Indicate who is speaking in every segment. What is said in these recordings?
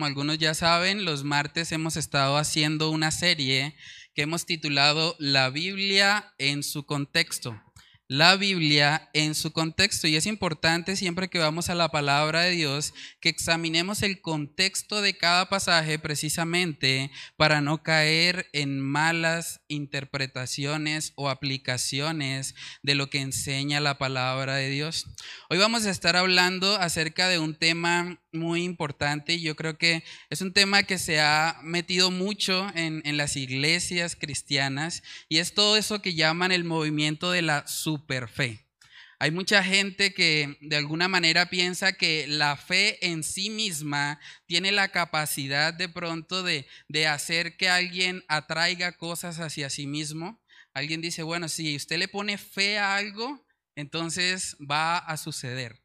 Speaker 1: como algunos ya saben, los martes hemos estado haciendo una serie que hemos titulado La Biblia en su contexto la Biblia en su contexto. Y es importante siempre que vamos a la palabra de Dios que examinemos el contexto de cada pasaje precisamente para no caer en malas interpretaciones o aplicaciones de lo que enseña la palabra de Dios. Hoy vamos a estar hablando acerca de un tema muy importante y yo creo que es un tema que se ha metido mucho en, en, las iglesias cristianas y es todo eso que llaman el movimiento de la superfe. Hay mucha gente que de alguna manera piensa que la fe en sí misma tiene la capacidad de pronto de, de hacer que alguien atraiga cosas hacia sí mismo. Alguien dice, bueno, si usted le pone fe a algo, entonces va a suceder.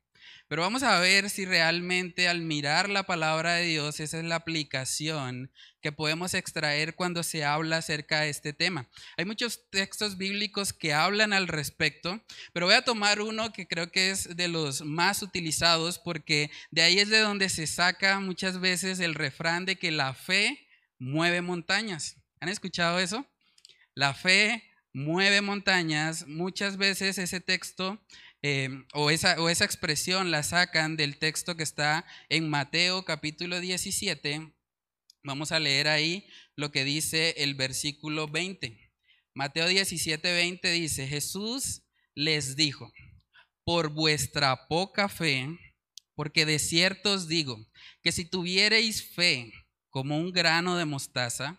Speaker 1: Pero vamos a ver si realmente al mirar la palabra de Dios, esa es la aplicación que podemos extraer cuando se habla acerca de este tema. Hay muchos textos bíblicos que hablan al respecto, pero voy a tomar uno que creo que es de los más utilizados porque de ahí es de donde se saca muchas veces el refrán de que la fe mueve montañas. ¿Han escuchado eso? La fe mueve montañas. Muchas veces ese texto Em, o, esa, o esa expresión la sacan del texto que está en Mateo capítulo 17. Vamos a leer ahí lo que dice el versículo 20. Mateo 17, 20 dice, Jesús les dijo, por vuestra poca fe, porque de cierto os digo, que si tuviereis fe como un grano de mostaza,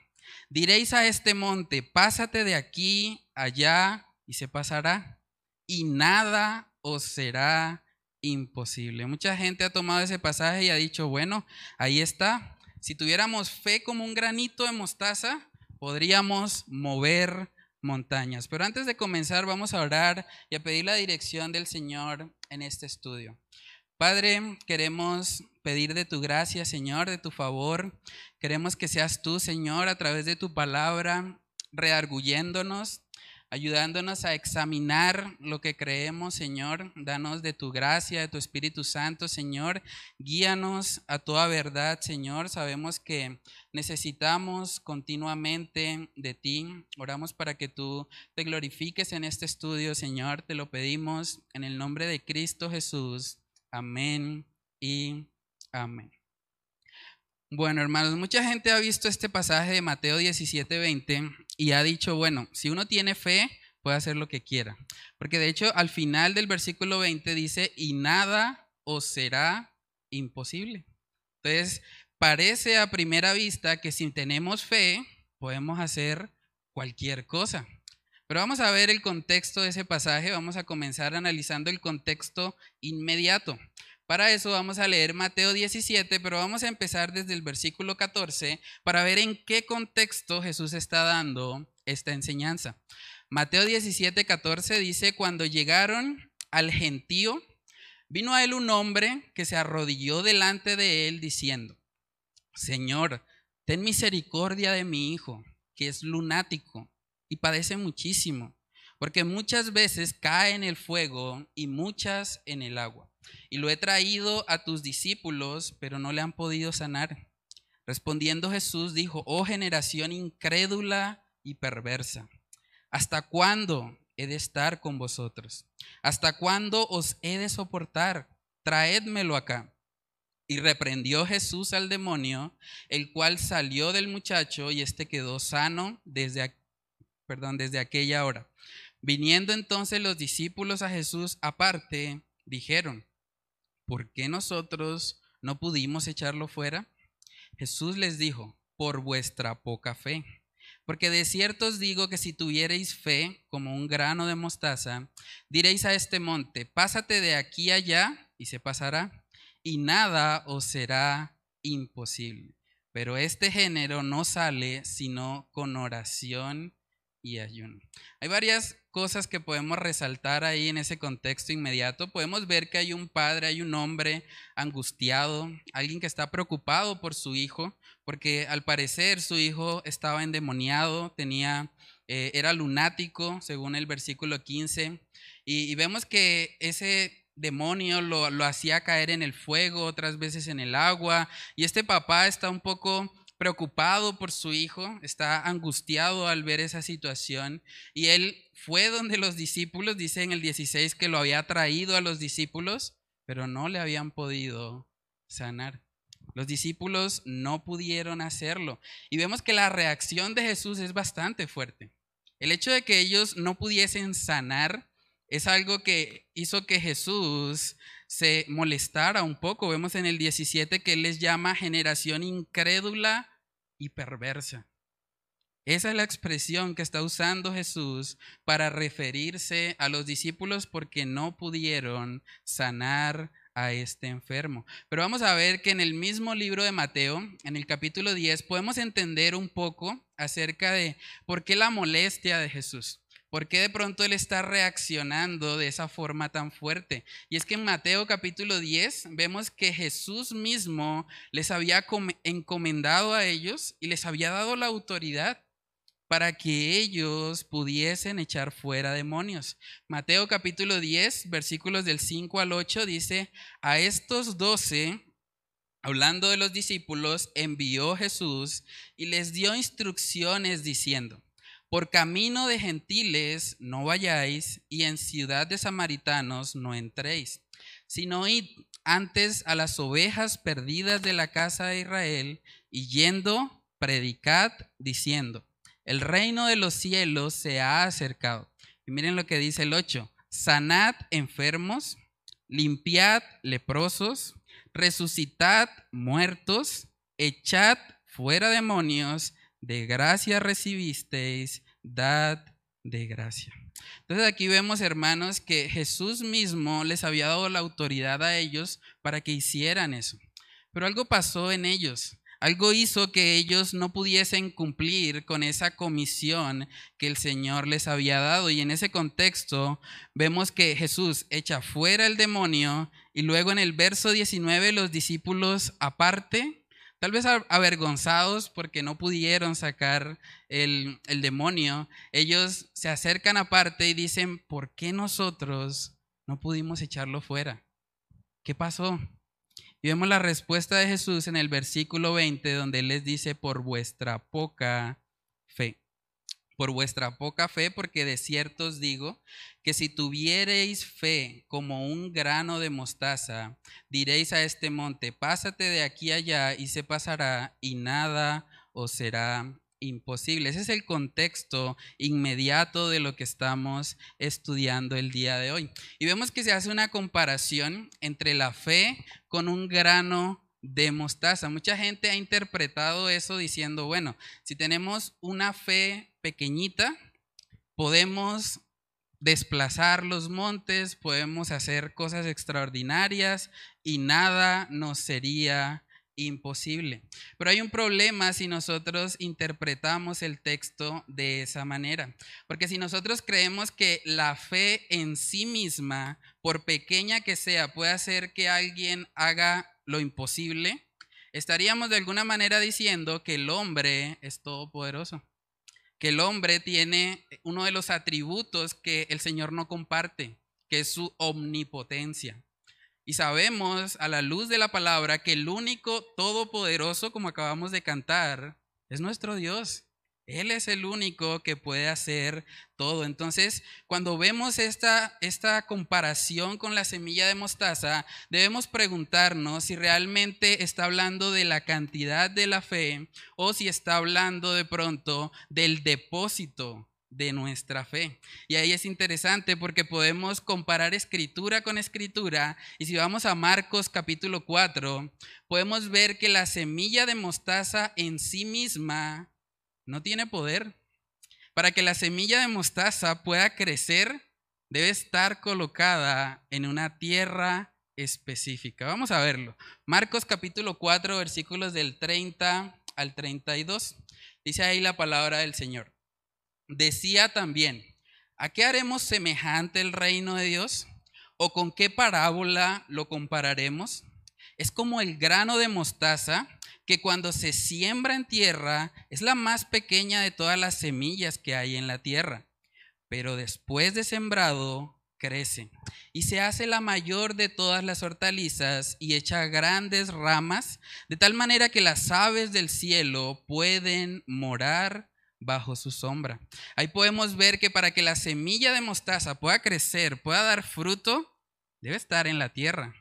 Speaker 1: diréis a este monte, pásate de aquí allá y se pasará, y nada o será imposible. Mucha gente ha tomado ese pasaje y ha dicho, bueno, ahí está. Si tuviéramos fe como un granito de mostaza, podríamos mover montañas. Pero antes de comenzar, vamos a orar y a pedir la dirección del Señor en este estudio. Padre, queremos pedir de tu gracia, Señor, de tu favor. Queremos que seas tú, Señor, a través de tu palabra, rearguyéndonos, ayudándonos a examinar lo que creemos, Señor. Danos de tu gracia, de tu Espíritu Santo, Señor. Guíanos a toda verdad, Señor. Sabemos que necesitamos continuamente de ti. Oramos para que tú te glorifiques en este estudio, Señor. Te lo pedimos en el nombre de Cristo Jesús. Amén y amén. Bueno, hermanos, mucha gente ha visto este pasaje de Mateo 17, 20 y ha dicho, bueno, si uno tiene fe, puede hacer lo que quiera. Porque de hecho, al final del versículo 20 dice, y nada os será imposible. Entonces, parece a primera vista que si tenemos fe, podemos hacer cualquier cosa. Pero vamos a ver el contexto de ese pasaje, vamos a comenzar analizando el contexto inmediato. Para eso vamos a leer Mateo 17, pero vamos a empezar desde el versículo 14 para ver en qué contexto Jesús está dando esta enseñanza. Mateo 17, 14 dice, cuando llegaron al gentío, vino a él un hombre que se arrodilló delante de él diciendo, Señor, ten misericordia de mi hijo, que es lunático y padece muchísimo, porque muchas veces cae en el fuego y muchas en el agua y lo he traído a tus discípulos, pero no le han podido sanar. Respondiendo Jesús dijo, oh generación incrédula y perversa, ¿hasta cuándo he de estar con vosotros? ¿Hasta cuándo os he de soportar? Traédmelo acá. Y reprendió Jesús al demonio, el cual salió del muchacho y éste quedó sano desde, perdón, desde aquella hora. Viniendo entonces los discípulos a Jesús aparte, dijeron, ¿por qué nosotros no pudimos echarlo fuera? Jesús les dijo, por vuestra poca fe. Porque de cierto os digo que si tuviereis fe como un grano de mostaza, diréis a este monte, pásate de aquí allá y se pasará, y nada os será imposible. Pero este género no sale sino con oración Hay varias cosas que podemos resaltar ahí en ese contexto inmediato. Podemos ver que hay un padre, hay un hombre angustiado, alguien que está preocupado por su hijo, porque al parecer su hijo estaba endemoniado, tenía, eh, era lunático, según el versículo 15. Y, y vemos que ese demonio lo, lo hacía caer en el fuego, otras veces en el agua. Y este papá está un poco preocupado por su hijo, está angustiado al ver esa situación. Y él fue donde los discípulos, dice en el 16 que lo había traído a los discípulos, pero no le habían podido sanar. Los discípulos no pudieron hacerlo. Y vemos que la reacción de Jesús es bastante fuerte. El hecho de que ellos no pudiesen sanar es algo que hizo que Jesús se molestara un poco. Vemos en el 17 que él les llama generación incrédula y perversa. Esa es la expresión que está usando Jesús para referirse a los discípulos porque no pudieron sanar a este enfermo. Pero vamos a ver que en el mismo libro de Mateo, en el capítulo 10, podemos entender un poco acerca de por qué la molestia de Jesús. ¿Por qué de pronto él está reaccionando de esa forma tan fuerte? Y es que en Mateo capítulo 10 vemos que Jesús mismo les había encomendado a ellos y les había dado la autoridad para que ellos pudiesen echar fuera demonios. Mateo capítulo 10, versículos del 5 al 8 dice, a estos doce, hablando de los discípulos, envió Jesús y les dio instrucciones diciendo, por camino de gentiles no vayáis y en ciudad de samaritanos no entréis, sino id antes a las ovejas perdidas de la casa de Israel y yendo, predicad diciendo, el reino de los cielos se ha acercado. Y miren lo que dice el 8, sanad enfermos, limpiad leprosos, resucitad muertos, echad fuera demonios, de gracia recibisteis, dad de gracia. Entonces aquí vemos, hermanos, que Jesús mismo les había dado la autoridad a ellos para que hicieran eso. Pero algo pasó en ellos. Algo hizo que ellos no pudiesen cumplir con esa comisión que el Señor les había dado. Y en ese contexto vemos que Jesús echa fuera el demonio y luego en el verso 19 los discípulos aparte, tal vez avergonzados porque no pudieron sacar el, el demonio, ellos se acercan aparte y dicen, ¿por qué nosotros no pudimos echarlo fuera? ¿Qué pasó? Y vemos la respuesta de Jesús en el versículo 20, donde Él les dice, por vuestra poca. Por vuestra poca fe, porque de cierto os digo que si tuviereis fe como un grano de mostaza, diréis a este monte, pásate de aquí allá y se pasará y nada os será imposible. Ese es el contexto inmediato de lo que estamos estudiando el día de hoy. Y vemos que se hace una comparación entre la fe con un grano de mostaza. Mucha gente ha interpretado eso diciendo, bueno, si tenemos una fe pequeñita, podemos desplazar los montes, podemos hacer cosas extraordinarias y nada nos sería imposible. Pero hay un problema si nosotros interpretamos el texto de esa manera. Porque si nosotros creemos que la fe en sí misma, por pequeña que sea, puede hacer que alguien haga lo imposible, estaríamos de alguna manera diciendo que el hombre es todopoderoso. Que el hombre tiene uno de los atributos que el Señor no comparte, que es su omnipotencia. Y sabemos a la luz de la palabra que el único todopoderoso, como acabamos de cantar, es nuestro Dios. Él es el único que puede hacer todo. Entonces, cuando vemos esta, esta comparación con la semilla de mostaza, debemos preguntarnos si realmente está hablando de la cantidad de la fe o si está hablando de pronto del depósito de nuestra fe. Y ahí es interesante porque podemos comparar escritura con escritura y si vamos a Marcos capítulo 4, podemos ver que la semilla de mostaza en sí misma no tiene poder. Para que la semilla de mostaza pueda crecer, debe estar colocada en una tierra específica. Vamos a verlo. Marcos capítulo 4, versículos del 30 al 32. Dice ahí la palabra del Señor decía también, ¿a qué haremos semejante el reino de Dios? ¿O con qué parábola lo compararemos? Es como el grano de mostaza que cuando se siembra en tierra es la más pequeña de todas las semillas que hay en la tierra. Pero después de sembrado crece y se hace la mayor de todas las hortalizas y echa grandes ramas, de tal manera que las aves del cielo pueden morar bajo su sombra. Ahí podemos ver que para que la semilla de mostaza pueda crecer, pueda dar fruto, debe estar en la tierra,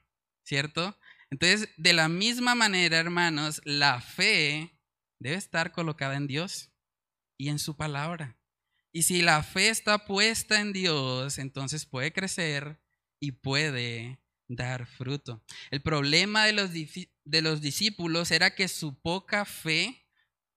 Speaker 1: ¿cierto? Entonces, de la misma manera, hermanos, la fe debe estar colocada en Dios y en su palabra. Y si la fe está puesta en Dios, entonces puede crecer y puede dar fruto. El problema de los, discípulos era que su poca fe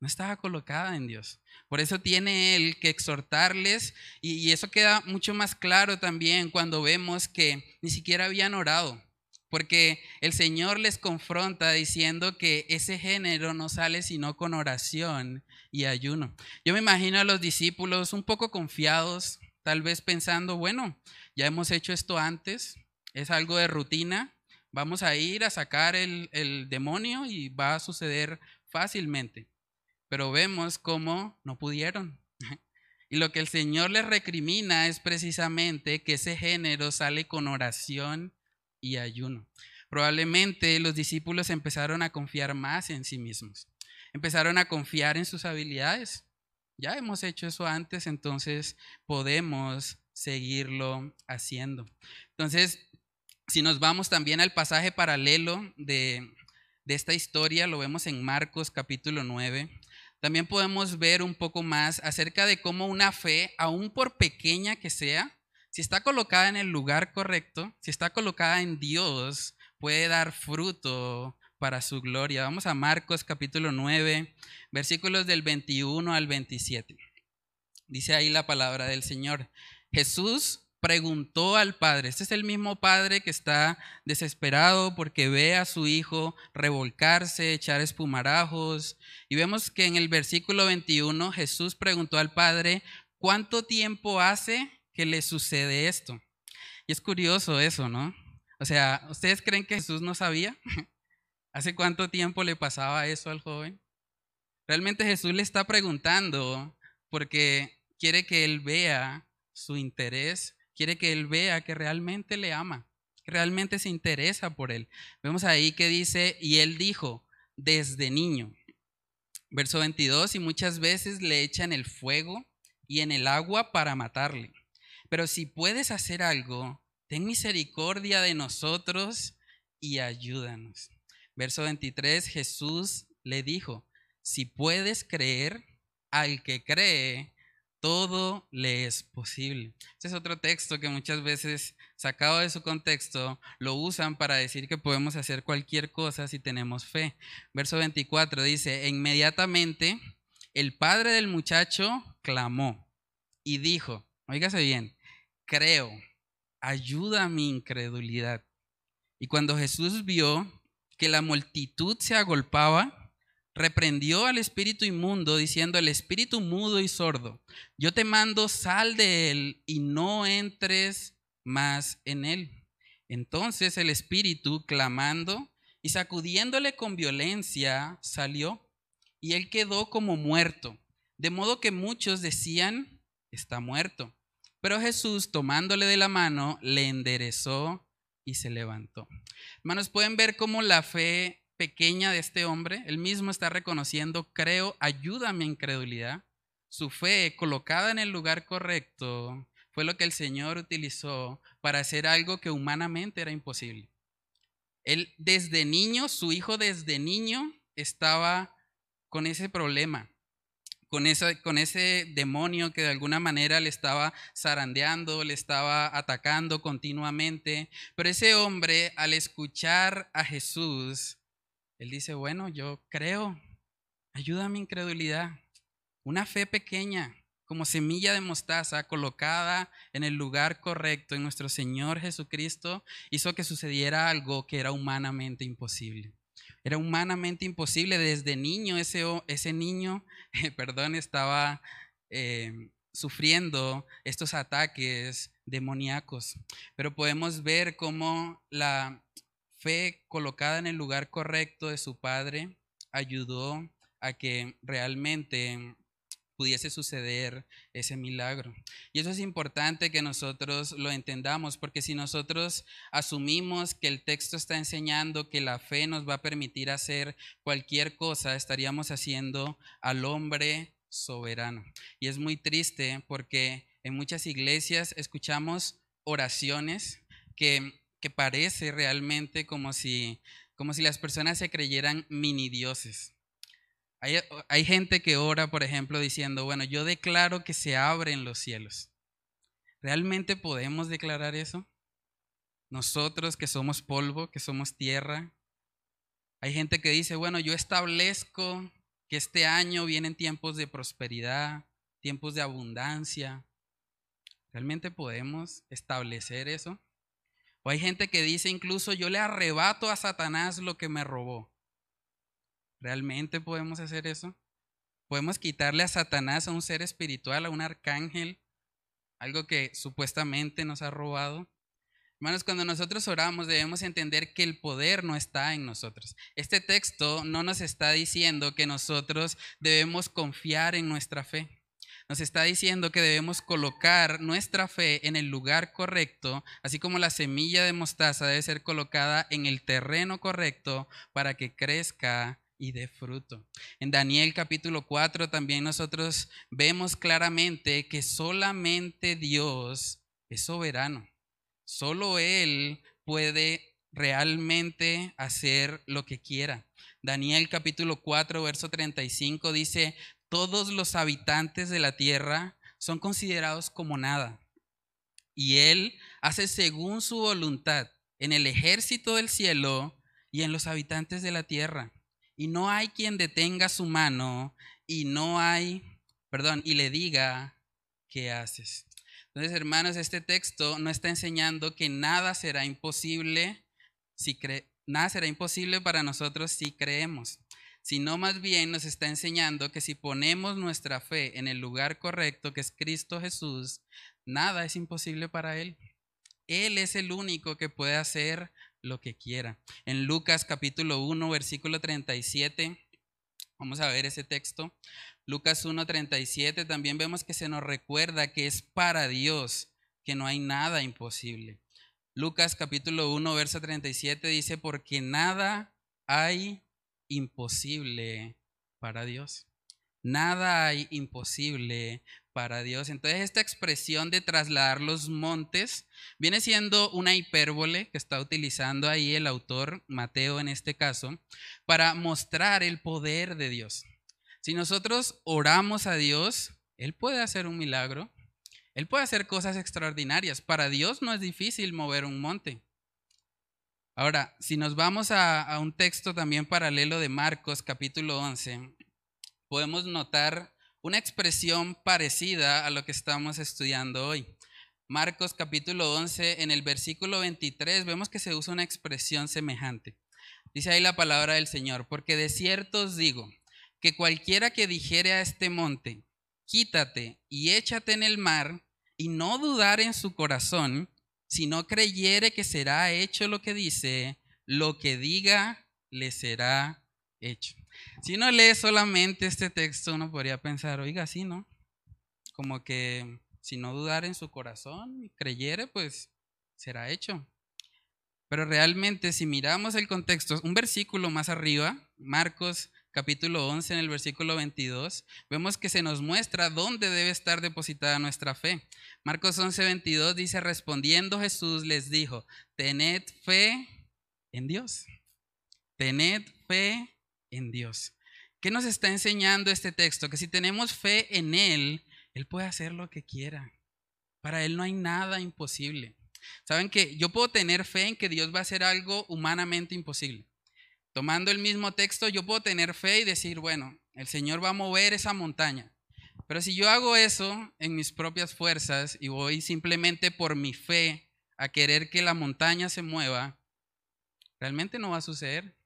Speaker 1: no estaba colocada en Dios. Por eso tiene él que exhortarles y, eso queda mucho más claro también cuando vemos que ni siquiera habían orado, porque el Señor les confronta diciendo que ese género no sale sino con oración y ayuno. Yo me imagino a los discípulos un poco confiados, tal vez pensando, bueno, ya hemos hecho esto antes, es algo de rutina, vamos a ir a sacar el, el demonio y va a suceder fácilmente. Pero vemos cómo no pudieron. Y lo que el Señor les recrimina es precisamente que ese género sale con oración y ayuno. Probablemente los discípulos empezaron a confiar más en sí mismos empezaron a confiar en sus habilidades. Ya hemos hecho eso antes, entonces podemos seguirlo haciendo. Entonces, si nos vamos también al pasaje paralelo de, de esta historia, lo vemos en Marcos capítulo 9. También podemos ver un poco más acerca de cómo una fe, aun por pequeña que sea, si está colocada en el lugar correcto, si está colocada en Dios, puede dar fruto para su gloria. Vamos a Marcos capítulo 9, versículos del 21 al 27. Dice ahí la palabra del Señor. Jesús preguntó al Padre, este es el mismo Padre que está desesperado porque ve a su hijo revolcarse, echar espumarajos. Y vemos que en el versículo 21 Jesús preguntó al Padre, ¿cuánto tiempo hace que le sucede esto? Y es curioso eso, ¿no? O sea, ¿ustedes creen que Jesús no sabía? ¿Hace cuánto tiempo le pasaba eso al joven? Realmente Jesús le está preguntando porque quiere que él vea su interés, quiere que él vea que realmente le ama, que realmente se interesa por él. Vemos ahí que dice, y él dijo, desde niño. Verso 22, y muchas veces le echan el fuego y en el agua para matarle. Pero si puedes hacer algo, ten misericordia de nosotros y ayúdanos. Verso 23, Jesús le dijo, si puedes creer, al que cree, todo le es posible. Este es otro texto que muchas veces, sacado de su contexto, lo usan para decir que podemos hacer cualquier cosa si tenemos fe. Verso 24 dice, inmediatamente el padre del muchacho clamó y dijo, oígase bien, creo, ayuda a mi incredulidad. Y cuando Jesús vio que la multitud se agolpaba, reprendió al espíritu inmundo, diciendo, el espíritu mudo y sordo, yo te mando, sal de él y no entres más en él. Entonces el espíritu, clamando y sacudiéndole con violencia, salió, y él quedó como muerto, de modo que muchos decían, está muerto. Pero Jesús, tomándole de la mano, le enderezó y se levantó. Hermanos, pueden ver cómo la fe pequeña de este hombre, él mismo está reconociendo, creo, ayuda a mi incredulidad. Su fe colocada en el lugar correcto fue lo que el Señor utilizó para hacer algo que humanamente era imposible. Él desde niño, su hijo desde niño estaba con ese problema con, ese demonio que de alguna manera le estaba zarandeando, le estaba atacando continuamente. Pero ese hombre, al escuchar a Jesús, él dice, bueno, yo creo, ayuda a mi incredulidad. Una fe pequeña, como semilla de mostaza colocada en el lugar correcto en nuestro Señor Jesucristo, hizo que sucediera algo que era humanamente imposible. Era humanamente imposible. Desde niño ese, ese niño, perdón, estaba eh, sufriendo estos ataques demoníacos. Pero podemos ver cómo la fe colocada en el lugar correcto de su padre ayudó a que realmente pudiese suceder ese milagro. Y eso es importante que nosotros lo entendamos, porque si nosotros asumimos que el texto está enseñando que la fe nos va a permitir hacer cualquier cosa, estaríamos haciendo al hombre soberano. Y es muy triste porque en muchas iglesias escuchamos oraciones que, que parece realmente como si, como si las personas se creyeran mini dioses. Hay, gente que ora, por ejemplo, diciendo, bueno, yo declaro que se abren los cielos. ¿Realmente podemos declarar eso? Nosotros que somos polvo, que somos tierra. Hay gente que dice, bueno, yo establezco que este año vienen tiempos de prosperidad, tiempos de abundancia. ¿Realmente podemos establecer eso? O hay gente que dice incluso, yo le arrebato a Satanás lo que me robó. ¿Realmente podemos hacer eso? ¿Podemos quitarle a Satanás, a un ser espiritual, a un arcángel, algo que supuestamente nos ha robado? Hermanos, cuando nosotros oramos debemos entender que el poder no está en nosotros. Este texto no nos está diciendo que nosotros debemos confiar en nuestra fe. Nos está diciendo que debemos colocar nuestra fe en el lugar correcto, así como la semilla de mostaza debe ser colocada en el terreno correcto para que crezca y de fruto. En Daniel capítulo 4 también nosotros vemos claramente que solamente Dios es soberano. Solo Él puede realmente hacer lo que quiera. Daniel capítulo 4, verso 35 dice, todos los habitantes de la tierra son considerados como nada. Y Él hace según su voluntad en el ejército del cielo y en los habitantes de la tierra y no hay quien detenga su mano y no hay, perdón, y le diga, ¿qué haces? Entonces, hermanos, este texto no está enseñando que nada será imposible si cre nada será imposible para nosotros si creemos, sino más bien nos está enseñando que si ponemos nuestra fe en el lugar correcto, que es Cristo Jesús, nada es imposible para Él. Él es el único que puede hacer lo que quiera. En Lucas capítulo 1, versículo 37, vamos a ver ese texto. Lucas 1, 37, también vemos que se nos recuerda que es para Dios, que no hay nada imposible. Lucas capítulo 1, verso 37 dice, porque nada hay imposible para Dios. Nada hay imposible para Dios. Entonces esta expresión de trasladar los montes viene siendo una hipérbole que está utilizando ahí el autor, Mateo en este caso, para mostrar el poder de Dios. Si nosotros oramos a Dios, Él puede hacer un milagro, Él puede hacer cosas extraordinarias. Para Dios no es difícil mover un monte. Ahora, si nos vamos a, a un texto también paralelo de Marcos capítulo 11, podemos notar una expresión parecida a lo que estamos estudiando hoy. Marcos capítulo 11, en el versículo 23, vemos que se usa una expresión semejante. Dice ahí la palabra del Señor, porque de cierto os digo, que cualquiera que dijere a este monte, quítate y échate en el mar, y no dudar en su corazón, sino creyere que será hecho lo que dice, lo que diga le será hecho. Si uno lee solamente este texto, uno podría pensar, oiga, sí, ¿no? Como que si no dudar en su corazón y creyere, pues será hecho. Pero realmente si miramos el contexto, un versículo más arriba, Marcos capítulo 11 en el versículo 22, vemos que se nos muestra dónde debe estar depositada nuestra fe. Marcos 11, 22 dice, respondiendo Jesús les dijo, tened fe en Dios. Tened fe en Dios. ¿Qué nos está enseñando este texto? Que si tenemos fe en Él, Él puede hacer lo que quiera. Para Él no hay nada imposible. Saben que yo puedo tener fe en que Dios va a hacer algo humanamente imposible. Tomando el mismo texto, yo puedo tener fe y decir, bueno, el Señor va a mover esa montaña. Pero si yo hago eso en mis propias fuerzas y voy simplemente por mi fe a querer que la montaña se mueva, realmente no va a suceder.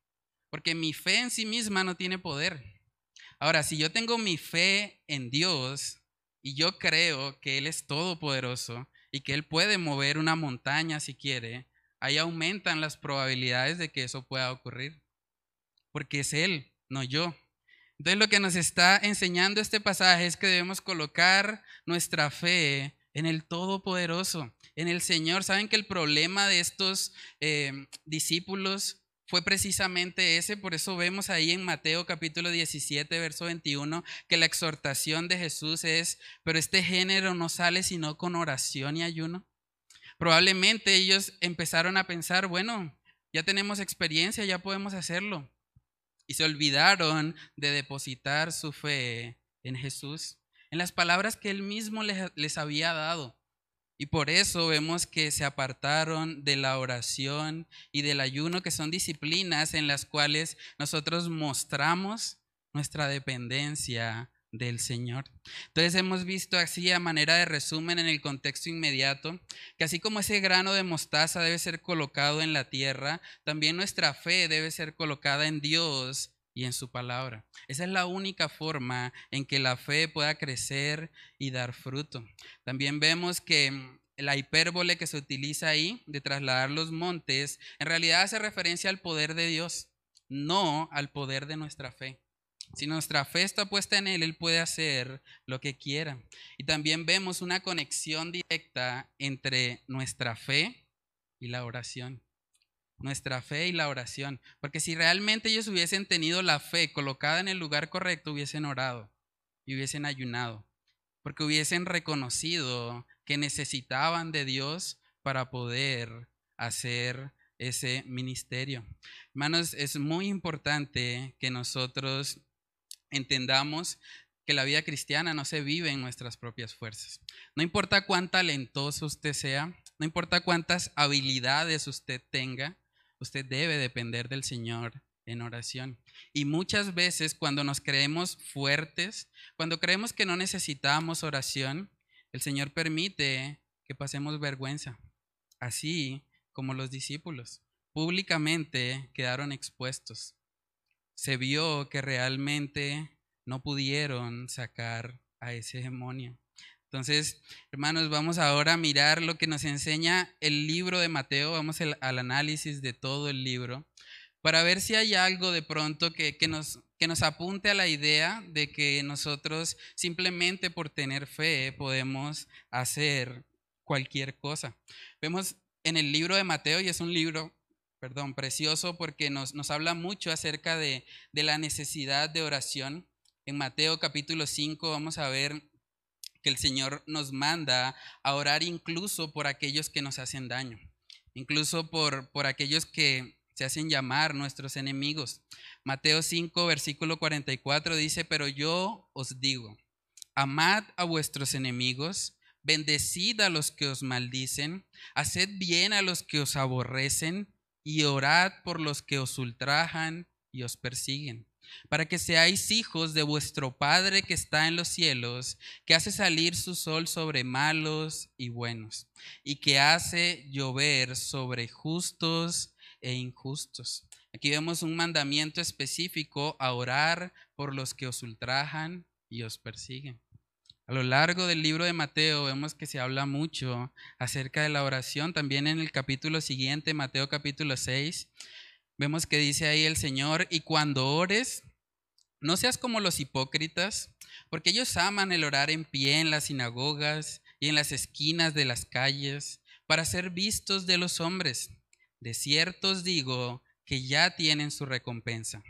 Speaker 1: Porque mi fe en sí misma no tiene poder. Ahora, si yo tengo mi fe en Dios y yo creo que Él es todopoderoso y que Él puede mover una montaña si quiere, ahí aumentan las probabilidades de que eso pueda ocurrir. Porque es Él, no yo. Entonces lo que nos está enseñando este pasaje es que debemos colocar nuestra fe en el Todopoderoso, en el Señor. ¿Saben que el problema de estos eh, discípulos fue precisamente ese? Por eso vemos ahí en Mateo capítulo 17, verso 21, que la exhortación de Jesús es, pero este género no sale sino con oración y ayuno. Probablemente ellos empezaron a pensar, bueno, ya tenemos experiencia, ya podemos hacerlo. Y se olvidaron de depositar su fe en Jesús, en las palabras que él mismo les, había dado. Y por eso vemos que se apartaron de la oración y del ayuno, que son disciplinas en las cuales nosotros mostramos nuestra dependencia del Señor. Entonces hemos visto así a manera de resumen en el contexto inmediato que así como ese grano de mostaza debe ser colocado en la tierra, también nuestra fe debe ser colocada en Dios y en su palabra. Esa es la única forma en que la fe pueda crecer y dar fruto. También vemos que la hipérbole que se utiliza ahí de trasladar los montes en realidad hace referencia al poder de Dios, no al poder de nuestra fe. Si nuestra fe está puesta en Él, Él puede hacer lo que quiera. Y también vemos una conexión directa entre nuestra fe y la oración. Nuestra fe y la oración. Porque si realmente ellos hubiesen tenido la fe colocada en el lugar correcto, hubiesen orado y hubiesen ayunado. Porque hubiesen reconocido que necesitaban de Dios para poder hacer ese ministerio. Hermanos, es muy importante que nosotros entendamos que la vida cristiana no se vive en nuestras propias fuerzas. No importa cuán talentoso usted sea, no importa cuántas habilidades usted tenga, usted debe depender del Señor en oración. Y muchas veces cuando nos creemos fuertes, cuando creemos que no necesitamos oración, el Señor permite que pasemos vergüenza, así como los discípulos. Públicamente quedaron expuestos se vio que realmente no pudieron sacar a ese demonio. Entonces, hermanos, vamos ahora a mirar lo que nos enseña el libro de Mateo, vamos al, análisis de todo el libro, para ver si hay algo de pronto que, nos, que nos apunte a la idea de que nosotros simplemente por tener fe podemos hacer cualquier cosa. Vemos en el libro de Mateo, y es un libro perdón, precioso porque nos, nos habla mucho acerca de, de, la necesidad de oración. En Mateo capítulo 5 vamos a ver que el Señor nos manda a orar incluso por aquellos que nos hacen daño, incluso por, por aquellos que se hacen llamar nuestros enemigos. Mateo 5, versículo 44 dice, pero yo os digo, amad a vuestros enemigos, bendecid a los que os maldicen, haced bien a los que os aborrecen y orad por los que os ultrajan y os persiguen, para que seáis hijos de vuestro Padre que está en los cielos, que hace salir su sol sobre malos y buenos, y que hace llover sobre justos e injustos. Aquí vemos un mandamiento específico a orar por los que os ultrajan y os persiguen. A lo largo del libro de Mateo vemos que se habla mucho acerca de la oración. También en el capítulo siguiente, Mateo capítulo 6, vemos que dice ahí el Señor, y cuando ores, no seas como los hipócritas, porque ellos aman el orar en pie en las sinagogas y en las esquinas de las calles para ser vistos de los hombres. De cierto os digo que ya tienen su recompensa.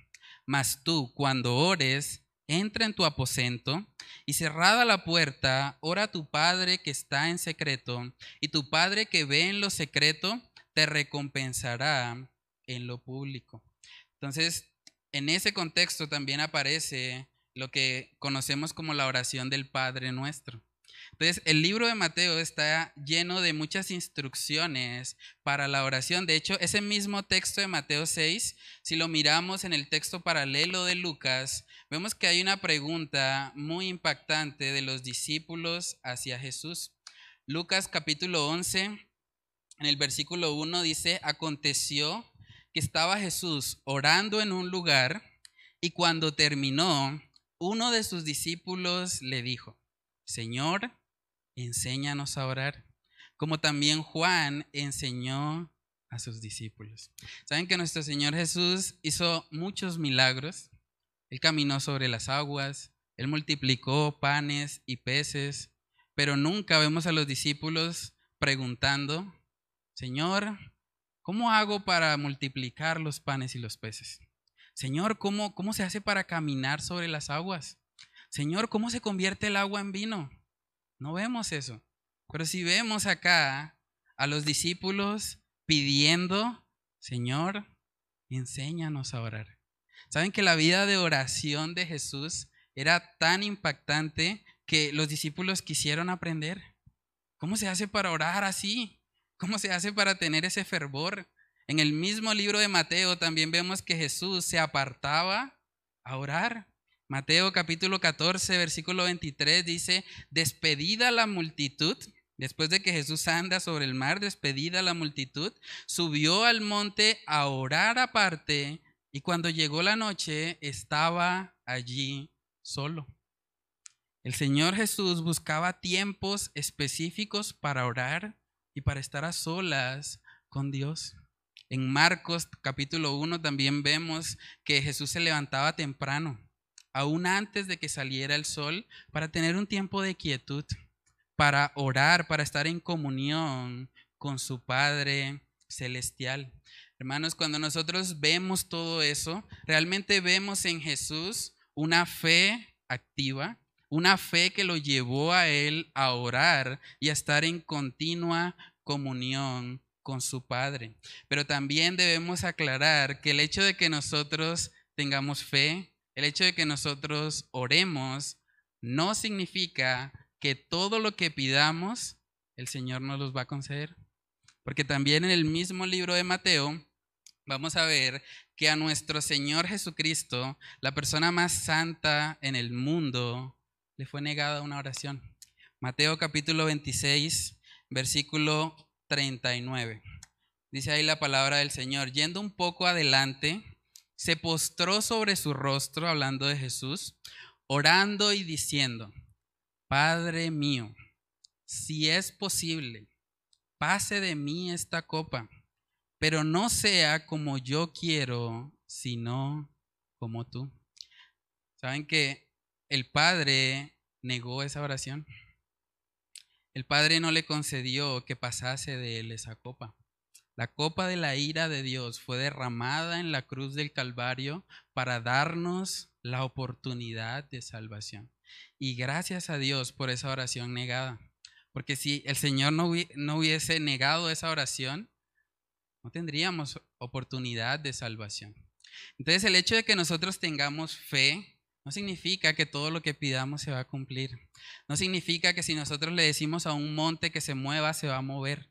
Speaker 1: Mas tú, cuando ores, entra en tu aposento y cerrada la puerta, ora a tu Padre que está en secreto, y tu Padre que ve en lo secreto te recompensará en lo público. Entonces, en ese contexto también aparece lo que conocemos como la oración del Padre nuestro. Entonces, el libro de Mateo está lleno de muchas instrucciones para la oración. De hecho, ese mismo texto de Mateo 6, si lo miramos en el texto paralelo de Lucas, vemos que hay una pregunta muy impactante de los discípulos hacia Jesús. Lucas capítulo 11, en el versículo 1 dice, aconteció que estaba Jesús orando en un lugar y cuando terminó, uno de sus discípulos le dijo, Señor, enséñanos a orar, como también Juan enseñó a sus discípulos. Saben que nuestro Señor Jesús hizo muchos milagros, Él caminó sobre las aguas, Él multiplicó panes y peces, pero nunca vemos a los discípulos preguntando, Señor, ¿cómo hago para multiplicar los panes y los peces? Señor, ¿cómo, cómo se hace para caminar sobre las aguas? Señor, ¿cómo se convierte el agua en vino? No vemos eso. Pero si vemos acá a los discípulos pidiendo, Señor, enséñanos a orar. ¿Saben que la vida de oración de Jesús era tan impactante que los discípulos quisieron aprender? ¿Cómo se hace para orar así? ¿Cómo se hace para tener ese fervor? En el mismo libro de Mateo también vemos que Jesús se apartaba a orar. Mateo capítulo 14, versículo 23 dice, despedida la multitud, después de que Jesús anda sobre el mar, despedida la multitud, subió al monte a orar aparte y cuando llegó la noche estaba allí solo. El Señor Jesús buscaba tiempos específicos para orar y para estar a solas con Dios. En Marcos capítulo 1 también vemos que Jesús se levantaba temprano, aún antes de que saliera el sol, para tener un tiempo de quietud, para orar, para estar en comunión con su Padre celestial. Hermanos, cuando nosotros vemos todo eso, realmente vemos en Jesús una fe activa, una fe que lo llevó a él a orar y a estar en continua comunión con su Padre. Pero también debemos aclarar que el hecho de que nosotros tengamos fe, el hecho de que nosotros oremos, no significa que todo lo que pidamos, el Señor nos los va a conceder. Porque también en el mismo libro de Mateo vamos a ver que a nuestro Señor Jesucristo, la persona más santa en el mundo, le fue negada una oración. Mateo capítulo 26, versículo 39. Dice ahí la palabra del Señor. Yendo un poco adelante, se postró sobre su rostro, hablando de Jesús, orando y diciendo, Padre mío, si es posible, pase de mí esta copa, pero no sea como yo quiero, sino como tú. ¿Saben que el Padre negó esa oración? El Padre no le concedió que pasase de él esa copa. La copa de la ira de Dios fue derramada en la cruz del Calvario para darnos la oportunidad de salvación. Y gracias a Dios por esa oración negada. Porque si el Señor no, hubiese negado esa oración, no tendríamos oportunidad de salvación. Entonces el hecho de que nosotros tengamos fe no significa que todo lo que pidamos se va a cumplir. No significa que si nosotros le decimos a un monte que se mueva, se va a mover.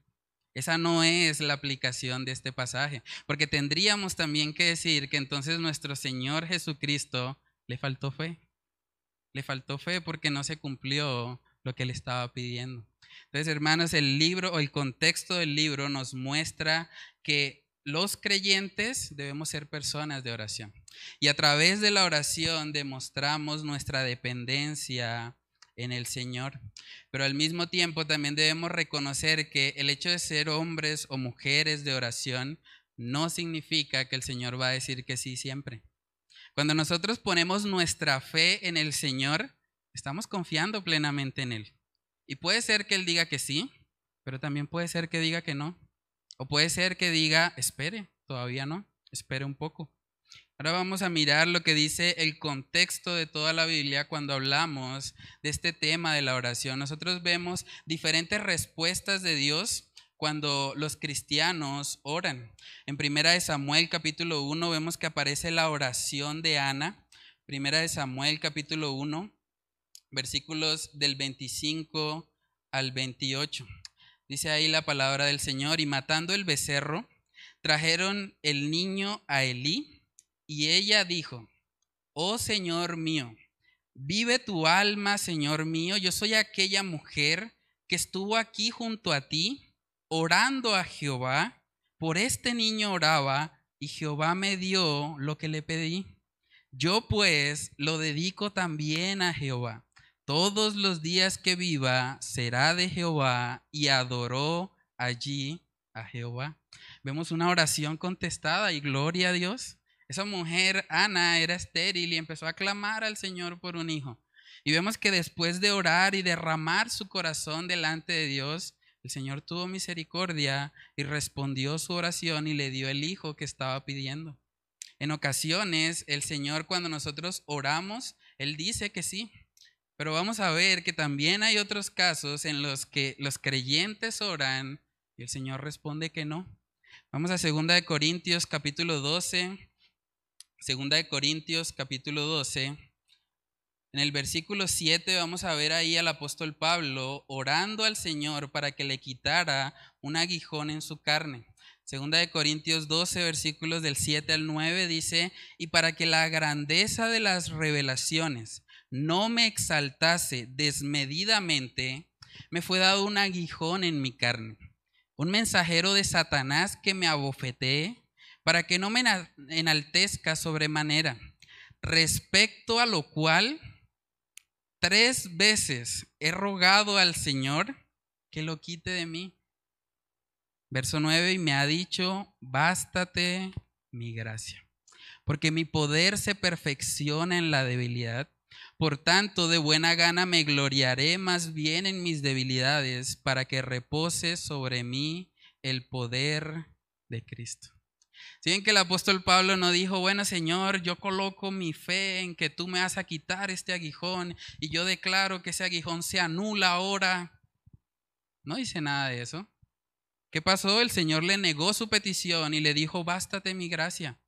Speaker 1: Esa no es la aplicación de este pasaje, porque tendríamos también que decir que entonces nuestro Señor Jesucristo le faltó fe. Le faltó fe porque no se cumplió lo que le estaba pidiendo. Entonces, hermanos, el libro o el contexto del libro nos muestra que los creyentes debemos ser personas de oración. Y a través de la oración demostramos nuestra dependencia en el Señor. Pero al mismo tiempo también debemos reconocer que el hecho de ser hombres o mujeres de oración no significa que el Señor va a decir que sí siempre. Cuando nosotros ponemos nuestra fe en el Señor, estamos confiando plenamente en Él. Y puede ser que Él diga que sí, pero también puede ser que diga que no. O puede ser que diga, espere, todavía no, espere un poco. Ahora vamos a mirar lo que dice el contexto de toda la Biblia cuando hablamos de este tema de la oración. Nosotros vemos diferentes respuestas de Dios cuando los cristianos oran. En Primera de Samuel capítulo 1 vemos que aparece la oración de Ana. Primera de Samuel capítulo 1, versículos del 25 al 28. Dice ahí la palabra del Señor, y matando el becerro, trajeron el niño a Elí, y ella dijo, oh Señor mío, vive tu alma, Señor mío, yo soy aquella mujer que estuvo aquí junto a ti, orando a Jehová, por este niño oraba, y Jehová me dio lo que le pedí. Yo pues lo dedico también a Jehová todos los días que viva será de Jehová y adoró allí a Jehová. Vemos una oración contestada y gloria a Dios. Esa mujer, Ana, era estéril y empezó a clamar al Señor por un hijo. Y vemos que después de orar y derramar su corazón delante de Dios, el Señor tuvo misericordia y respondió su oración y le dio el hijo que estaba pidiendo. En ocasiones, el Señor cuando nosotros oramos, Él dice que sí. Pero vamos a ver que también hay otros casos en los que los creyentes oran y el Señor responde que no. Vamos a 2 de Corintios capítulo 12. 2 de Corintios capítulo 12 en el versículo 7 vamos a ver ahí al apóstol Pablo orando al Señor para que le quitara un aguijón en su carne. Segunda de Corintios 12, versículos del 7 al 9 dice, y para que la grandeza de las revelaciones no me exaltase desmedidamente, me fue dado un aguijón en mi carne, un mensajero de Satanás que me abofetee, para que no me enaltezca sobremanera, respecto a lo cual Tres veces he rogado al Señor que lo quite de mí. Verso 9, y me ha dicho, bástate mi gracia, porque mi poder se perfecciona en la debilidad. Por tanto, de buena gana me gloriaré más bien en mis debilidades, para que repose sobre mí el poder de Cristo. Si bien que el apóstol Pablo no dijo, bueno Señor, yo coloco mi fe en que tú me vas a quitar este aguijón y yo declaro que ese aguijón se anula ahora. No dice nada de eso. ¿Qué pasó? El Señor le negó su petición y le dijo, bástate mi gracia.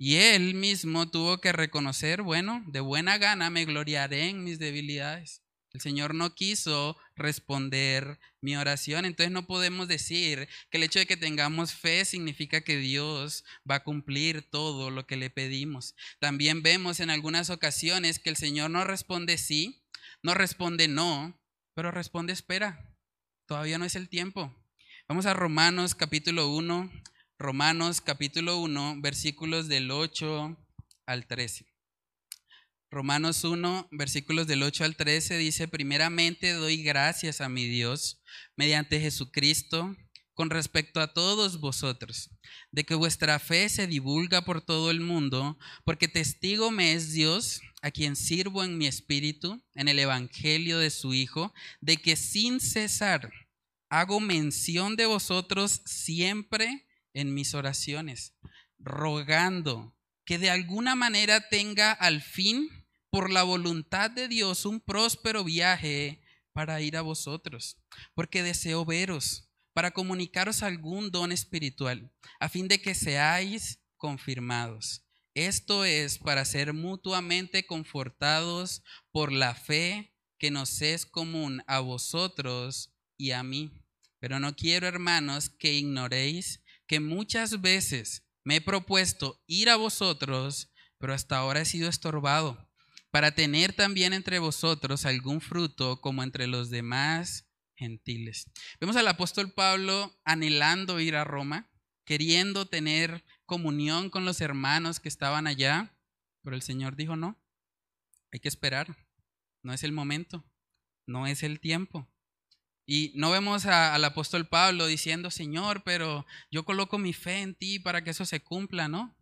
Speaker 1: Y él mismo tuvo que reconocer, bueno, de buena gana me gloriaré en mis debilidades. El Señor no quiso responder mi oración, entonces no podemos decir que el hecho de que tengamos fe significa que Dios va a cumplir todo lo que le pedimos. También vemos en algunas ocasiones que el Señor no responde sí, no responde no, pero responde espera. Todavía no es el tiempo. Vamos a Romanos capítulo 1, Romanos capítulo 1, versículos del 8 al 13. Romanos 1, versículos del 8 al 13 dice, primeramente doy gracias a mi Dios mediante Jesucristo con respecto a todos vosotros, de que vuestra fe se divulga por todo el mundo, porque testigo me es Dios, a quien sirvo en mi espíritu, en el Evangelio de su Hijo, de que sin cesar hago mención de vosotros siempre en mis oraciones, rogando que de alguna manera tenga al fin por la voluntad de Dios un próspero viaje para ir a vosotros, porque deseo veros, para comunicaros algún don espiritual, a fin de que seáis confirmados. Esto es para ser mutuamente confortados por la fe que nos es común a vosotros y a mí. Pero no quiero, hermanos, que ignoréis que muchas veces me he propuesto ir a vosotros, pero hasta ahora he sido estorbado para tener también entre vosotros algún fruto como entre los demás gentiles. Vemos al apóstol Pablo anhelando ir a Roma, queriendo tener comunión con los hermanos que estaban allá, pero el Señor dijo, no, hay que esperar, no es el momento, no es el tiempo. Y no vemos al apóstol Pablo diciendo, Señor, pero yo coloco mi fe en ti para que eso se cumpla, ¿no?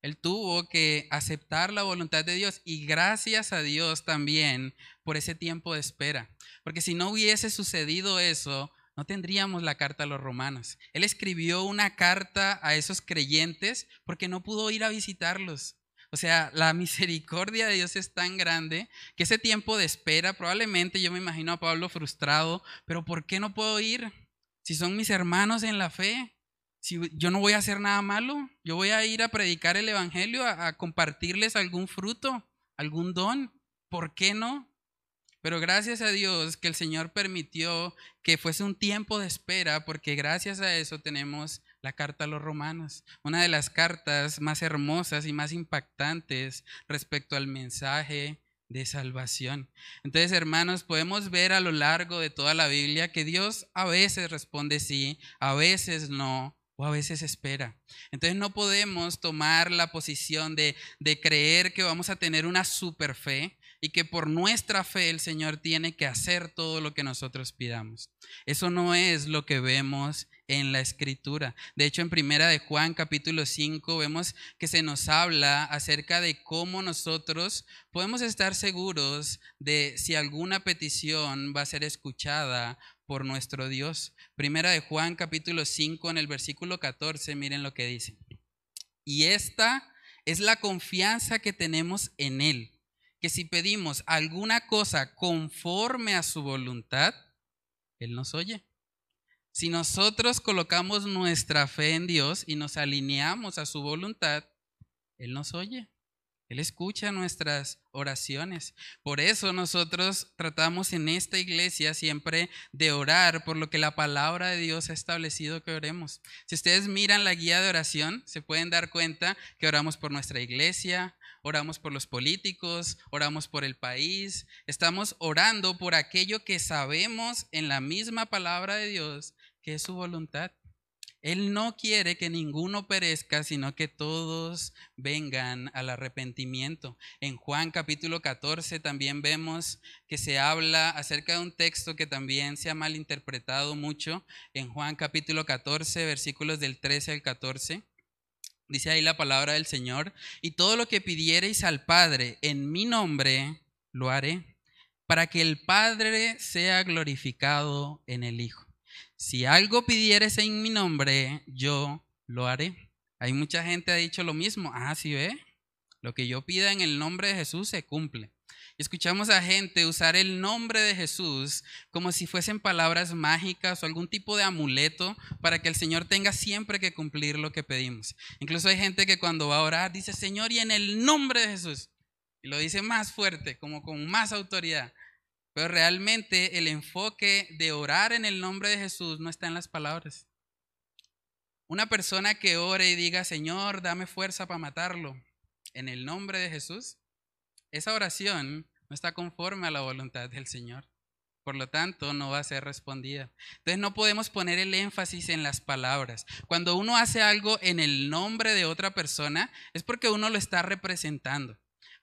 Speaker 1: Él tuvo que aceptar la voluntad de Dios y gracias a Dios también por ese tiempo de espera. Porque si no hubiese sucedido eso, no tendríamos la carta a los romanos. Él escribió una carta a esos creyentes porque no pudo ir a visitarlos. O sea, la misericordia de Dios es tan grande que ese tiempo de espera, probablemente yo me imagino a Pablo frustrado, pero ¿por qué no puedo ir? Si son mis hermanos en la fe, si yo no voy a hacer nada malo, yo voy a ir a predicar el Evangelio, a, compartirles algún fruto, algún don. ¿Por qué no? Pero gracias a Dios que el Señor permitió que fuese un tiempo de espera, porque gracias a eso tenemos la carta a los romanos, una de las cartas más hermosas y más impactantes respecto al mensaje de salvación. Entonces, hermanos, podemos ver a lo largo de toda la Biblia que Dios a veces responde sí, a veces no, o a veces espera. Entonces no podemos tomar la posición de, de, creer que vamos a tener una super fe y que por nuestra fe el Señor tiene que hacer todo lo que nosotros pidamos. Eso no es lo que vemos en la escritura. De hecho, en primera de Juan capítulo 5 vemos que se nos habla acerca de cómo nosotros podemos estar seguros de si alguna petición va a ser escuchada por nuestro Dios. Primera de Juan capítulo 5 en el versículo 14, miren lo que dice. Y esta es la confianza que tenemos en Él, que si pedimos alguna cosa conforme a su voluntad, Él nos oye. Si nosotros colocamos nuestra fe en Dios y nos alineamos a su voluntad, Él nos oye. Él escucha nuestras oraciones. Por eso nosotros tratamos en esta iglesia siempre de orar por lo que la palabra de Dios ha establecido que oremos. Si ustedes miran la guía de oración, se pueden dar cuenta que oramos por nuestra iglesia, oramos por los políticos, oramos por el país, estamos orando por aquello que sabemos en la misma palabra de Dios es su voluntad. Él no quiere que ninguno perezca, sino que todos vengan al arrepentimiento. En Juan capítulo 14 también vemos que se habla acerca de un texto que también se ha malinterpretado mucho. En Juan capítulo 14, versículos del 13 al 14. Dice ahí la palabra del Señor, y todo lo que pidiereis al Padre en mi nombre, lo haré, para que el Padre sea glorificado en el Hijo. Si algo pidieres en mi nombre, yo lo haré. Hay mucha gente ha dicho lo mismo. Ah, sí ve. Lo que yo pida en el nombre de Jesús se cumple. Escuchamos a gente usar el nombre de Jesús como si fuesen palabras mágicas o algún tipo de amuleto para que el Señor tenga siempre que cumplir lo que pedimos. Incluso hay gente que cuando va a orar dice, Señor, y en el nombre de Jesús. Y lo dice más fuerte, como con más autoridad. Pero realmente el enfoque de orar en el nombre de Jesús no está en las palabras. Una persona que ore y diga, Señor, dame fuerza para matarlo, en el nombre de Jesús, esa oración no está conforme a la voluntad del Señor. Por lo tanto, no va a ser respondida. Entonces no podemos poner el énfasis en las palabras. Cuando uno hace algo en el nombre de otra persona, es porque uno lo está representando.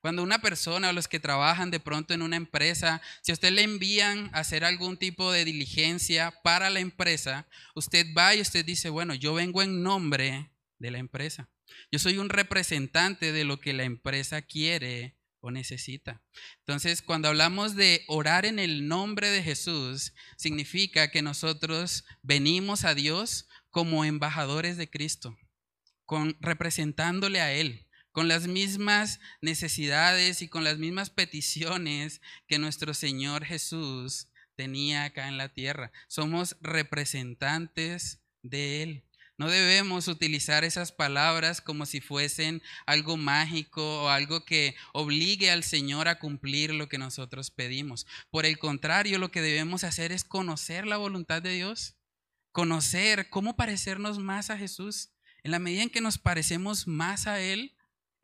Speaker 1: Cuando una persona o los que trabajan de pronto en una empresa, si a usted le envían a hacer algún tipo de diligencia para la empresa, usted va y usted dice, bueno, yo vengo en nombre de la empresa. Yo soy un representante de lo que la empresa quiere o necesita. Entonces, cuando hablamos de orar en el nombre de Jesús, significa que nosotros venimos a Dios como embajadores de Cristo, con, representándole a Él con las mismas necesidades y con las mismas peticiones que nuestro Señor Jesús tenía acá en la tierra. Somos representantes de Él. No debemos utilizar esas palabras como si fuesen algo mágico o algo que obligue al Señor a cumplir lo que nosotros pedimos. Por el contrario, lo que debemos hacer es conocer la voluntad de Dios, conocer cómo parecernos más a Jesús. En la medida en que nos parecemos más a Él,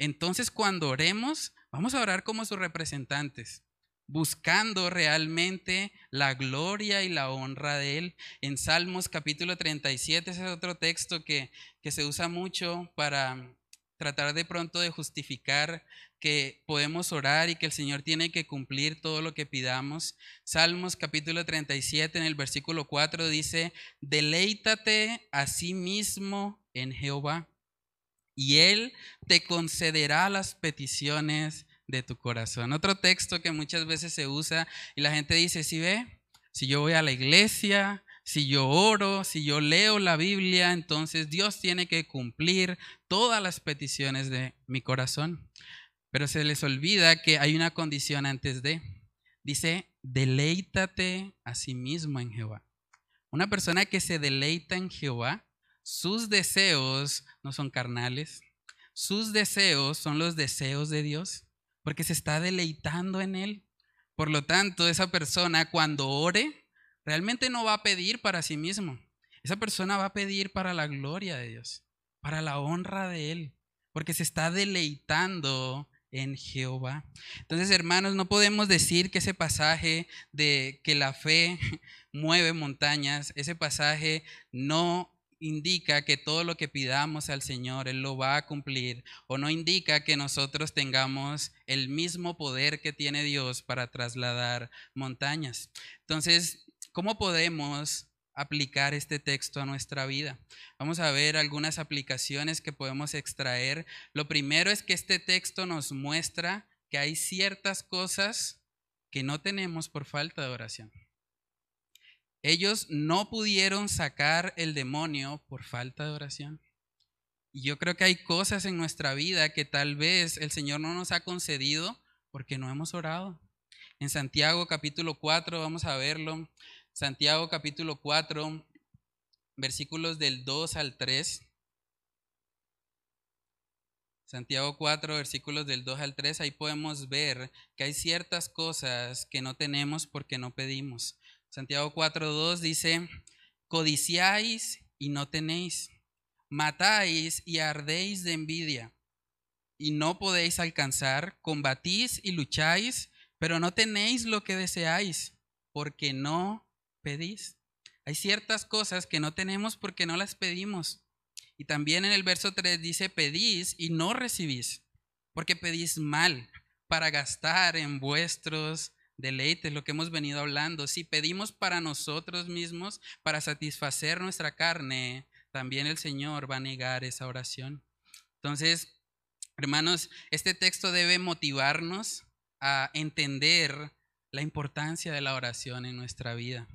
Speaker 1: entonces cuando oremos, vamos a orar como sus representantes, buscando realmente la gloria y la honra de Él. En Salmos capítulo 37, ese es otro texto que, que se usa mucho para tratar de pronto de justificar que podemos orar y que el Señor tiene que cumplir todo lo que pidamos. Salmos capítulo 37 en el versículo 4 dice, deleítate a sí mismo en Jehová y Él te concederá las peticiones de tu corazón. Otro texto que muchas veces se usa y la gente dice, si ve, si yo voy a la iglesia, si yo oro, si yo leo la Biblia, entonces Dios tiene que cumplir todas las peticiones de mi corazón. Pero se les olvida que hay una condición antes de. Dice, deleítate a sí mismo en Jehová. Una persona que se deleita en Jehová sus deseos no son carnales, sus deseos son los deseos de Dios, porque se está deleitando en Él. Por lo tanto, esa persona cuando ore, realmente no va a pedir para sí mismo. Esa persona va a pedir para la gloria de Dios, para la honra de Él, porque se está deleitando en Jehová. Entonces, hermanos, no podemos decir que ese pasaje de que la fe mueve montañas, ese pasaje no indica que todo lo que pidamos al Señor, Él lo va a cumplir, o no indica que nosotros tengamos el mismo poder que tiene Dios para trasladar montañas. Entonces, ¿cómo podemos aplicar este texto a nuestra vida. Vamos a ver algunas aplicaciones que podemos extraer. Lo primero es que este texto nos muestra que hay ciertas cosas que no tenemos por falta de oración. Ellos no pudieron sacar el demonio por falta de oración. Y yo creo que hay cosas en nuestra vida que tal vez el Señor no nos ha concedido porque no hemos orado. En Santiago capítulo 4, vamos a verlo, Santiago capítulo 4, versículos del 2 al 3. Santiago 4, versículos del 2 al 3, ahí podemos ver que hay ciertas cosas que no tenemos porque no pedimos. Santiago 4, 2 dice, codiciáis y no tenéis, matáis y ardéis de envidia y no podéis alcanzar, combatís y lucháis, pero no tenéis lo que deseáis porque no pedís. Hay ciertas cosas que no tenemos porque no las pedimos. Y también en el verso 3 dice, pedís y no recibís, porque pedís mal para gastar en vuestros deleites, lo que hemos venido hablando. Si pedimos para nosotros mismos, para satisfacer nuestra carne, también el Señor va a negar esa oración. Entonces, hermanos, este texto debe motivarnos a entender la importancia de la oración en nuestra vida.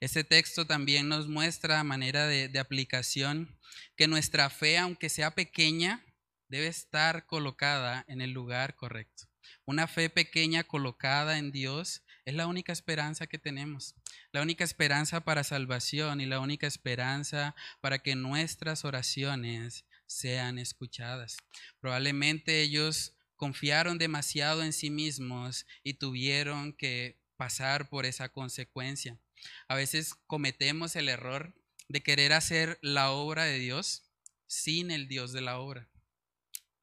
Speaker 1: Este texto también nos muestra a manera de, aplicación que nuestra fe, aunque sea pequeña, debe estar colocada en el lugar correcto. Una fe pequeña colocada en Dios es la única esperanza que tenemos, la única esperanza para salvación y la única esperanza para que nuestras oraciones sean escuchadas. Probablemente ellos confiaron demasiado en sí mismos y tuvieron que pasar por esa consecuencia. A veces cometemos el error de querer hacer la obra de Dios sin el Dios de la obra.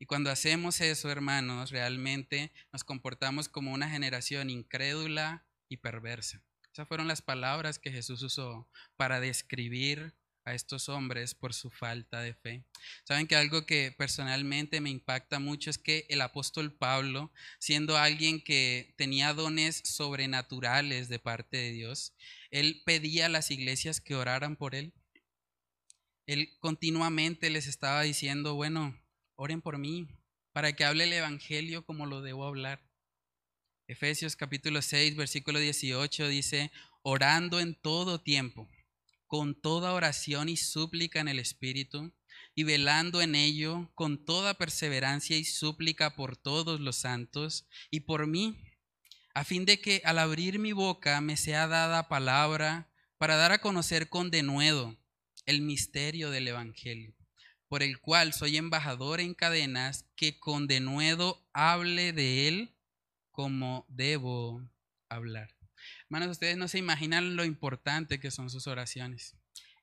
Speaker 1: Y cuando hacemos eso, hermanos, realmente nos comportamos como una generación incrédula y perversa. Esas fueron las palabras que Jesús usó para describir a estos hombres por su falta de fe. Saben que algo que personalmente me impacta mucho es que el apóstol Pablo, siendo alguien que tenía dones sobrenaturales de parte de Dios, él pedía a las iglesias que oraran por él. Él continuamente les estaba diciendo, bueno, oren por mí, para que hable el Evangelio como lo debo hablar. Efesios capítulo 6, versículo 18 dice, orando en todo tiempo con toda oración y súplica en el Espíritu, y velando en ello con toda perseverancia y súplica por todos los santos y por mí, a fin de que al abrir mi boca me sea dada palabra para dar a conocer con denuedo el misterio del Evangelio, por el cual soy embajador en cadenas, que con denuedo hable de él como debo hablar. Hermanos, ustedes no se imaginan lo importante que son sus oraciones.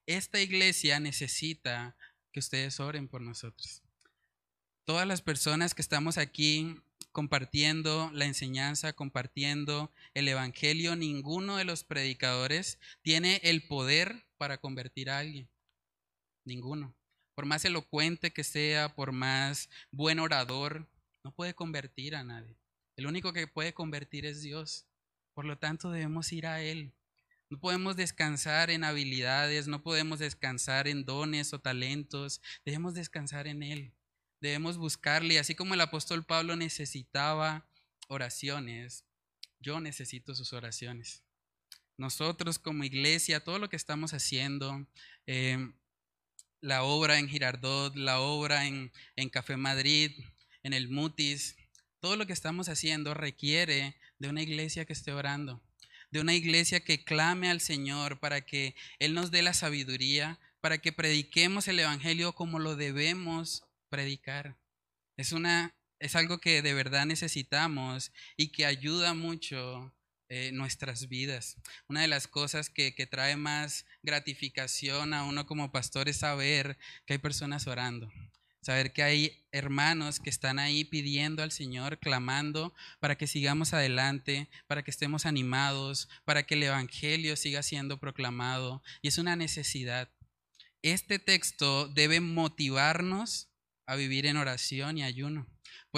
Speaker 1: Esta iglesia necesita que ustedes oren por nosotros. Todas las personas que estamos aquí compartiendo la enseñanza, compartiendo el Evangelio, ninguno de los predicadores tiene el poder para convertir a alguien. Ninguno. Por más elocuente que sea, por más buen orador, no puede convertir a nadie. El único que puede convertir es Dios. Por lo tanto, debemos ir a Él. No podemos descansar en habilidades, no podemos descansar en dones o talentos, debemos descansar en Él. Debemos buscarle, así como el apóstol Pablo necesitaba oraciones, yo necesito sus oraciones. Nosotros como iglesia, todo lo que estamos haciendo, em, la obra en Girardot, la obra en, en Café Madrid, en el Mutis, todo lo que estamos haciendo requiere de una iglesia que esté orando, de una iglesia que clame al Señor para que Él nos dé la sabiduría, para que prediquemos el Evangelio como lo debemos predicar. Es, una, es algo que de verdad necesitamos y que ayuda mucho eh, nuestras vidas. Una de las cosas que, que trae más gratificación a uno como pastor es saber que hay personas orando saber que hay hermanos que están ahí pidiendo al Señor, clamando para que sigamos adelante, para que estemos animados, para que el Evangelio siga siendo proclamado. Y es una necesidad. Este texto debe motivarnos a vivir en oración y ayuno,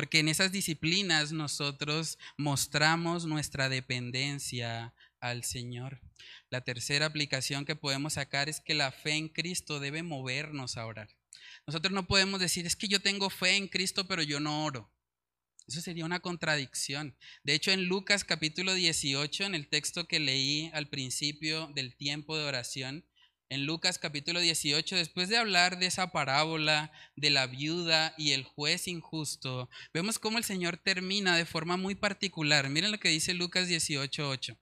Speaker 1: porque en esas disciplinas nosotros mostramos nuestra dependencia al Señor. La tercera aplicación que podemos sacar es que la fe en Cristo debe movernos a orar. Nosotros no podemos decir, es que yo tengo fe en Cristo, pero yo no oro. Eso sería una contradicción. De hecho, en Lucas capítulo 18, en el texto que leí al principio del tiempo de oración, en Lucas capítulo 18, después de hablar de esa parábola de la viuda y el juez injusto, vemos cómo el Señor termina de forma muy particular. Miren lo que dice Lucas 18, 8.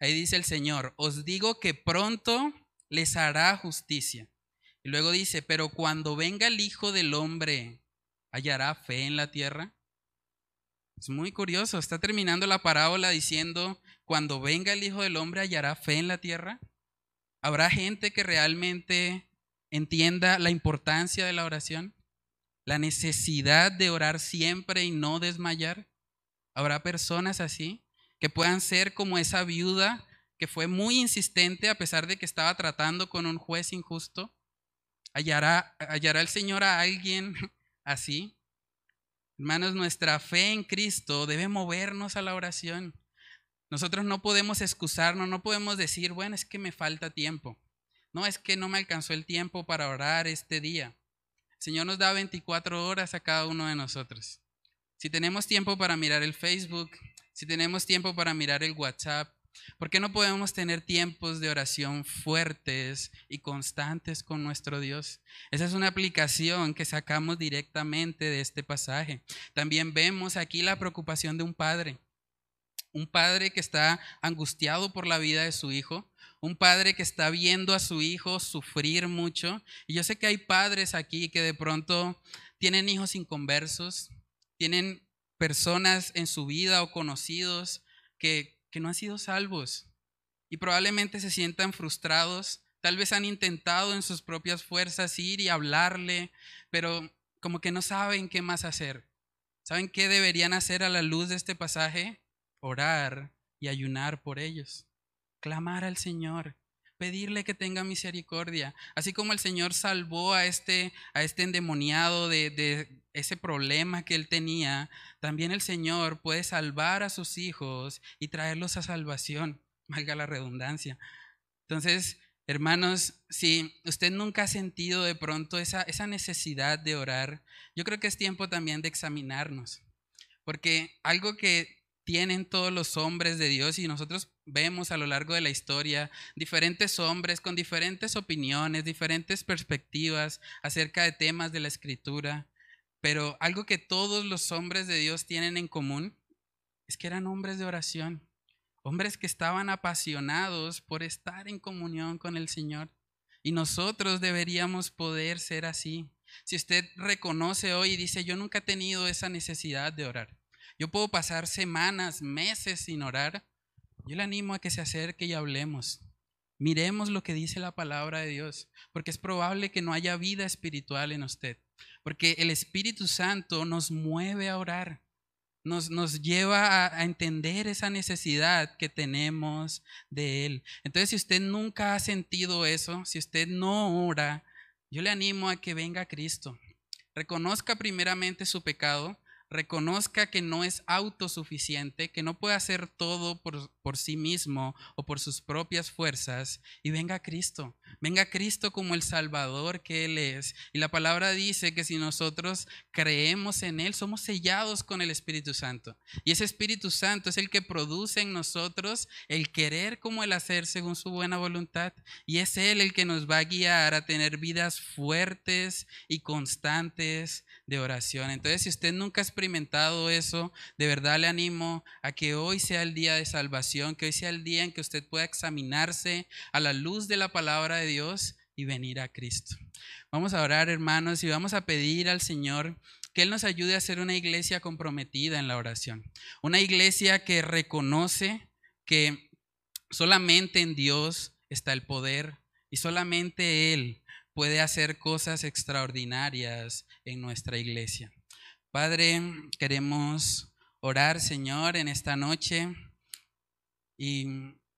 Speaker 1: Ahí dice el Señor, os digo que pronto les hará justicia. Y luego dice, pero cuando venga el Hijo del Hombre, ¿hallará fe en la tierra? Es muy curioso, está terminando la parábola diciendo, cuando venga el Hijo del Hombre, ¿hallará fe en la tierra? ¿Habrá gente que realmente entienda la importancia de la oración? ¿La necesidad de orar siempre y no desmayar? ¿Habrá personas así? que puedan ser como esa viuda que fue muy insistente a pesar de que estaba tratando con un juez injusto. ¿Hallará, hallará el Señor a alguien así? Hermanos, nuestra fe en Cristo debe movernos a la oración. Nosotros no podemos excusarnos, no podemos decir, bueno, es que me falta tiempo. No, es que no me alcanzó el tiempo para orar este día. El Señor nos da 24 horas a cada uno de nosotros. Si tenemos tiempo para mirar el Facebook, si tenemos tiempo para mirar el WhatsApp, ¿por qué no podemos tener tiempos de oración fuertes y constantes con nuestro Dios? Esa es una aplicación que sacamos directamente de este pasaje. También vemos aquí la preocupación de un padre. Un padre que está angustiado por la vida de su hijo, un padre que está viendo a su hijo sufrir mucho. Y yo sé que hay padres aquí que de pronto tienen hijos inconversos, tienen personas en su vida o conocidos que, que no han sido salvos y probablemente se sientan frustrados. Tal vez han intentado en sus propias fuerzas ir y hablarle, pero como que no saben qué más hacer. ¿Saben qué deberían hacer a la luz de este pasaje? Orar y ayunar por ellos. Clamar al Señor pedirle que tenga misericordia. Así como el Señor salvó a este, a este endemoniado de, de ese problema que él tenía, también el Señor puede salvar a sus hijos y traerlos a salvación, valga la redundancia. Entonces, hermanos, si usted nunca ha sentido de pronto esa, esa necesidad de orar, yo creo que es tiempo también de examinarnos. Porque algo que tienen todos los hombres de Dios y nosotros vemos a lo largo de la historia diferentes hombres con diferentes opiniones, diferentes perspectivas acerca de temas de la escritura, pero algo que todos los hombres de Dios tienen en común es que eran hombres de oración, hombres que estaban apasionados por estar en comunión con el Señor. Y nosotros deberíamos poder ser así. Si usted reconoce hoy y dice, yo nunca he tenido esa necesidad de orar, yo puedo pasar semanas, meses sin orar. Yo le animo a que se acerque y hablemos. Miremos lo que dice la palabra de Dios, porque es probable que no haya vida espiritual en usted, porque el Espíritu Santo nos mueve a orar, nos, nos lleva a, a, entender esa necesidad que tenemos de Él. Entonces, si usted nunca ha sentido eso, si usted no ora, yo le animo a que venga a Cristo. Reconozca primeramente su pecado, reconozca que no es autosuficiente, que no puede hacer todo por, por, sí mismo o por sus propias fuerzas, y venga Cristo, venga Cristo como el Salvador que Él es. Y la palabra dice que si nosotros creemos en Él, somos sellados con el Espíritu Santo. Y ese Espíritu Santo es el que produce en nosotros el querer como el hacer según su buena voluntad. Y es Él el que nos va a guiar a tener vidas fuertes y constantes de oración. Entonces, si usted nunca ha experimentado eso, de verdad le animo a que hoy sea el día de salvación, que hoy sea el día en que usted pueda examinarse a la luz de la palabra de Dios y venir a Cristo. Vamos a orar, hermanos, y vamos a pedir al Señor que Él nos ayude a ser una iglesia comprometida en la oración. Una iglesia que reconoce que solamente en Dios está el poder y solamente Él puede hacer cosas extraordinarias en nuestra iglesia. Padre, queremos orar, Señor, en esta noche y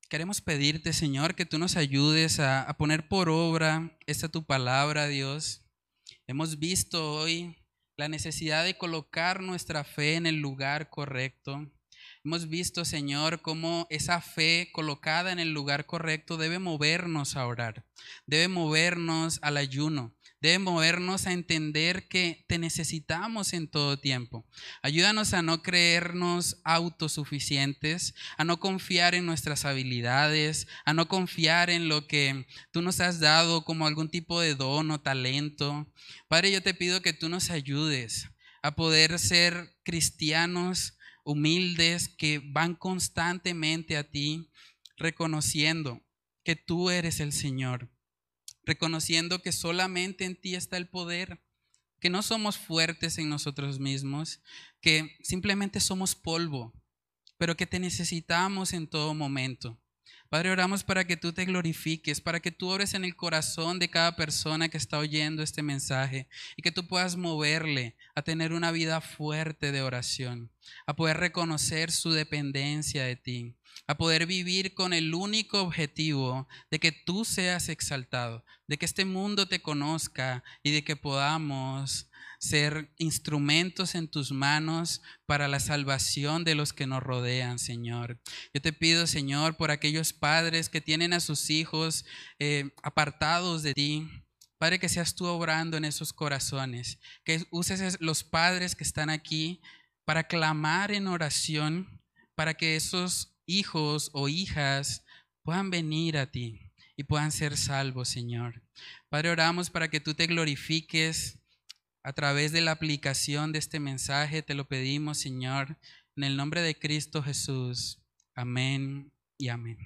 Speaker 1: queremos pedirte, Señor, que tú nos ayudes a, poner por obra esta tu palabra, Dios. Hemos visto hoy la necesidad de colocar nuestra fe en el lugar correcto. Hemos visto, Señor, cómo esa fe colocada en el lugar correcto debe movernos a orar, debe movernos al ayuno, debe movernos a entender que te necesitamos en todo tiempo. Ayúdanos a no creernos autosuficientes, a no confiar en nuestras habilidades, a no confiar en lo que tú nos has dado como algún tipo de don o talento. Padre, yo te pido que tú nos ayudes a poder ser cristianos humildes que van constantemente a ti reconociendo que tú eres el Señor reconociendo que solamente en ti está el poder, que no somos fuertes en nosotros mismos, que simplemente somos polvo, pero que te necesitamos en todo momento. Padre, oramos para que tú te glorifiques, para que tú ores en el corazón de cada persona que está oyendo este mensaje y que tú puedas moverle a tener una vida fuerte de oración, a poder reconocer su dependencia de ti, a poder vivir con el único objetivo de que tú seas exaltado, de que este mundo te conozca y de que podamos ser instrumentos en tus manos para la salvación de los que nos rodean, Señor. Yo te pido, Señor, por aquellos padres que tienen a sus hijos eh, apartados de ti. Padre, que seas tú obrando en esos corazones, que uses los padres que están aquí para clamar en oración, para que esos hijos o hijas puedan venir a ti y puedan ser salvos, Señor. Padre, oramos para que tú te glorifiques a través de la aplicación de este mensaje. Te lo pedimos, Señor, en el nombre de Cristo Jesús. Amén y amén.